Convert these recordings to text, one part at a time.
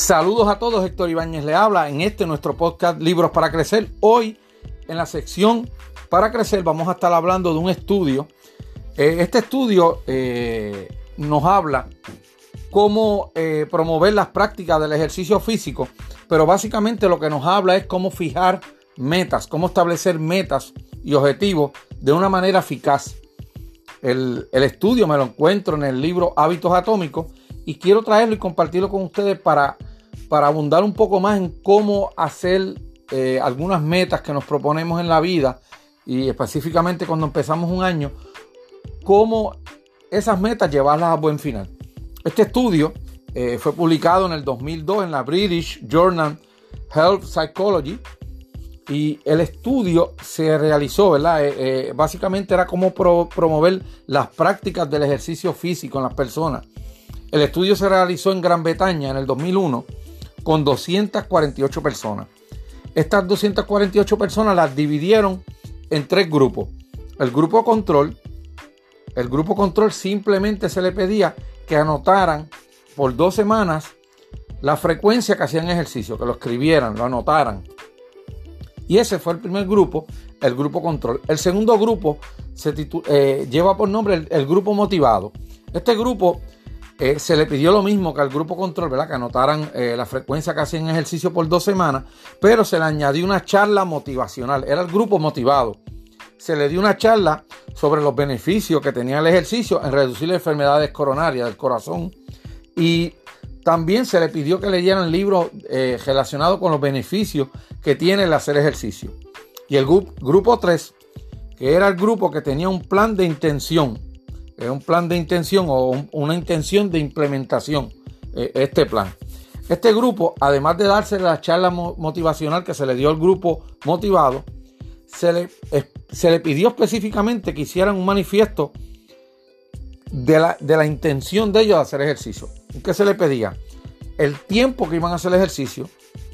Saludos a todos, Héctor Ibáñez le habla en este nuestro podcast Libros para Crecer. Hoy en la sección para crecer vamos a estar hablando de un estudio. Eh, este estudio eh, nos habla cómo eh, promover las prácticas del ejercicio físico, pero básicamente lo que nos habla es cómo fijar metas, cómo establecer metas y objetivos de una manera eficaz. El, el estudio me lo encuentro en el libro Hábitos Atómicos y quiero traerlo y compartirlo con ustedes para, para abundar un poco más en cómo hacer eh, algunas metas que nos proponemos en la vida y específicamente cuando empezamos un año, cómo esas metas llevarlas a buen final. Este estudio eh, fue publicado en el 2002 en la British Journal Health Psychology y el estudio se realizó, ¿verdad? Eh, básicamente era cómo promover las prácticas del ejercicio físico en las personas. El estudio se realizó en Gran Bretaña en el 2001 con 248 personas. Estas 248 personas las dividieron en tres grupos. El grupo control, el grupo control simplemente se le pedía que anotaran por dos semanas la frecuencia que hacían ejercicio, que lo escribieran, lo anotaran. Y ese fue el primer grupo, el grupo control. El segundo grupo se eh, lleva por nombre el, el grupo motivado. Este grupo eh, se le pidió lo mismo que al grupo control, ¿verdad? Que anotaran eh, la frecuencia que hacían ejercicio por dos semanas, pero se le añadió una charla motivacional. Era el grupo motivado. Se le dio una charla sobre los beneficios que tenía el ejercicio en reducir las enfermedades coronarias del corazón. Y también se le pidió que leyeran libros eh, relacionados con los beneficios que tiene el hacer ejercicio. Y el grupo 3, que era el grupo que tenía un plan de intención es un plan de intención o una intención de implementación, eh, este plan. Este grupo, además de darse la charla motivacional que se le dio al grupo motivado, se le, se le pidió específicamente que hicieran un manifiesto de la, de la intención de ellos de hacer ejercicio. ¿Qué se le pedía? El tiempo que iban a hacer ejercicio,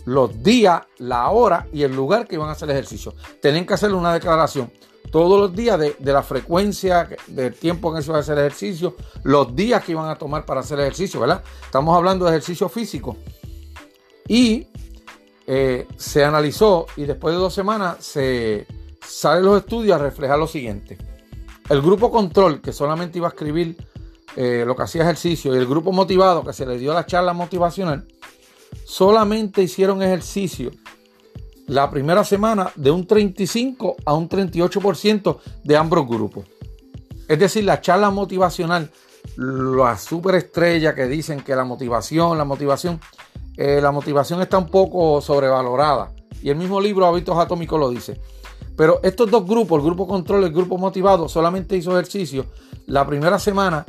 los días, la hora y el lugar que iban a hacer ejercicio. Tenían que hacerle una declaración todos los días de, la frecuencia, del tiempo en que se va a hacer ejercicio, los días que iban a tomar para hacer ejercicio, ¿verdad? Estamos hablando de ejercicio físico. Y eh, se analizó y después de dos semanas se salen los estudios a reflejar lo siguiente. El grupo control, que solamente iba a escribir eh, lo que hacía ejercicio, y el grupo motivado, que se le dio la charla motivacional, solamente hicieron ejercicio la primera semana de un 35 a un 38% de ambos grupos. Es decir, la charla motivacional, la superestrella que dicen que la motivación, la motivación, eh, la motivación está un poco sobrevalorada. Y el mismo libro Hábitos Atómicos lo dice. Pero estos dos grupos, el grupo control y el grupo motivado, solamente hizo ejercicio. La primera semana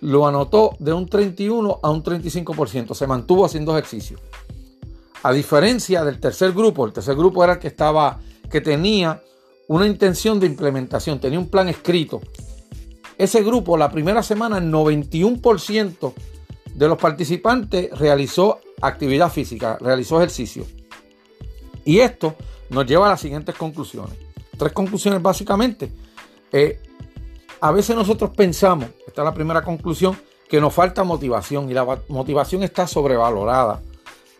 lo anotó de un 31 a un 35%. Se mantuvo haciendo ejercicio. A diferencia del tercer grupo, el tercer grupo era el que estaba, que tenía una intención de implementación, tenía un plan escrito. Ese grupo, la primera semana, el 91% de los participantes realizó actividad física, realizó ejercicio. Y esto nos lleva a las siguientes conclusiones. Tres conclusiones básicamente. Eh, a veces nosotros pensamos, esta es la primera conclusión, que nos falta motivación y la motivación está sobrevalorada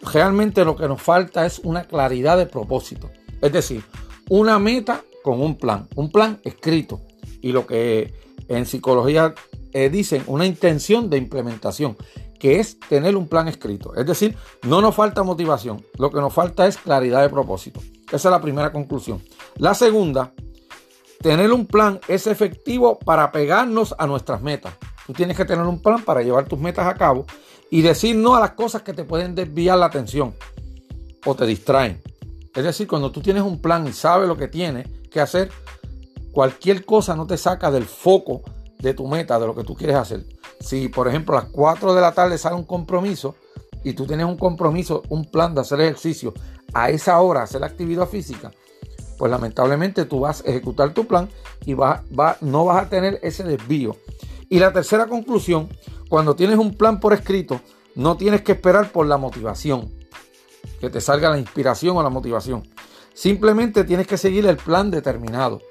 realmente lo que nos falta es una claridad de propósito. Es decir, una meta con un plan, un plan escrito. Y lo que en psicología eh, dicen, una intención de implementación, que es tener un plan escrito. Es decir, no nos falta motivación, lo que nos falta es claridad de propósito. Esa es la primera conclusión. La segunda, tener un plan es efectivo para pegarnos a nuestras metas. Tú tienes que tener un plan para llevar tus metas a cabo y decir no a las cosas que te pueden desviar la atención o te distraen. Es decir, cuando tú tienes un plan y sabes lo que tienes que hacer, cualquier cosa no te saca del foco de tu meta, de lo que tú quieres hacer. Si, por ejemplo, a las 4 de la tarde sale un compromiso y tú tienes un compromiso, un plan de hacer ejercicio a esa hora, hacer actividad física, pues lamentablemente tú vas a ejecutar tu plan y va, no vas a tener ese desvío. Y la tercera conclusión cuando tienes un plan por escrito, no tienes que esperar por la motivación, que te salga la inspiración o la motivación. Simplemente tienes que seguir el plan determinado.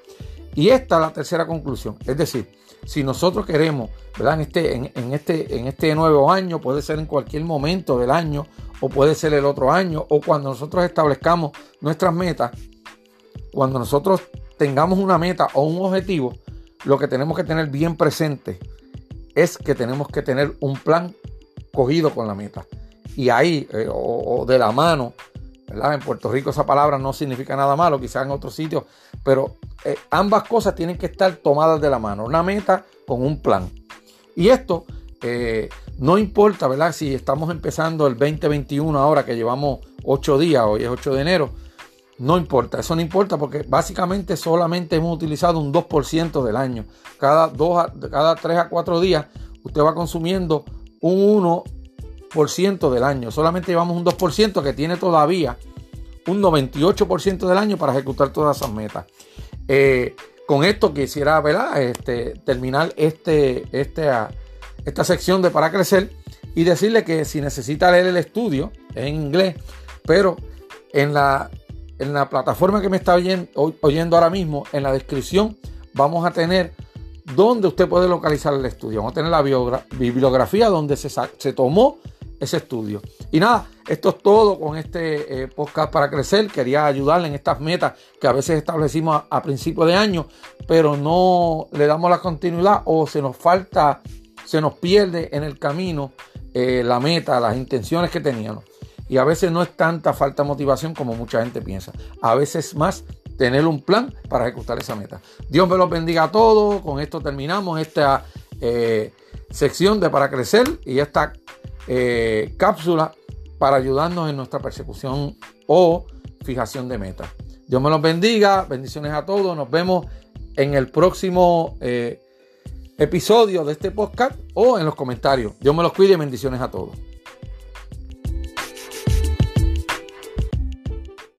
Y esta es la tercera conclusión. Es decir, si nosotros queremos, ¿verdad? En este, en, este, en este nuevo año, puede ser en cualquier momento del año, o puede ser el otro año, o cuando nosotros establezcamos nuestras metas, cuando nosotros tengamos una meta o un objetivo, lo que tenemos que tener bien presente es que tenemos que tener un plan cogido con la meta. Y ahí, eh, o, de la mano, ¿verdad? En Puerto Rico esa palabra no significa nada malo, quizás en otros sitios, pero eh, ambas cosas tienen que estar tomadas de la mano, una meta con un plan. Y esto eh, no importa, ¿verdad? Si estamos empezando el 2021 ahora que llevamos 8 días, hoy es 8 de enero, no importa, eso no importa porque básicamente solamente hemos utilizado un 2% del año. Cada, dos cada 3 a 4 días usted va consumiendo un 1% del año. Solamente llevamos un 2% que tiene todavía un 98% del año para ejecutar todas esas metas. Eh, con esto quisiera. Este, terminar este, este, ah, esta sección de Para Crecer y decirle que si necesita leer el estudio en inglés, pero en la en la plataforma que me está oyendo, ahora mismo, en la descripción, vamos a tener donde usted puede localizar el estudio. Vamos a tener la bibliografía donde se, tomó ese estudio. Y nada, esto es todo con este eh, podcast para crecer. Quería ayudarle en estas metas que a veces establecimos a, principio de año, pero no le damos la continuidad o se nos falta, se nos pierde en el camino eh, la meta, las intenciones que teníamos. Y a veces no es tanta falta de motivación como mucha gente piensa. A veces más tener un plan para ejecutar esa meta. Dios me los bendiga a todos. Con esto terminamos esta eh, sección de Para Crecer y esta eh, cápsula para ayudarnos en nuestra persecución o fijación de metas. Dios me los bendiga. Bendiciones a todos. Nos vemos en el próximo eh, episodio de este podcast o en los comentarios. Dios me los cuide y bendiciones a todos.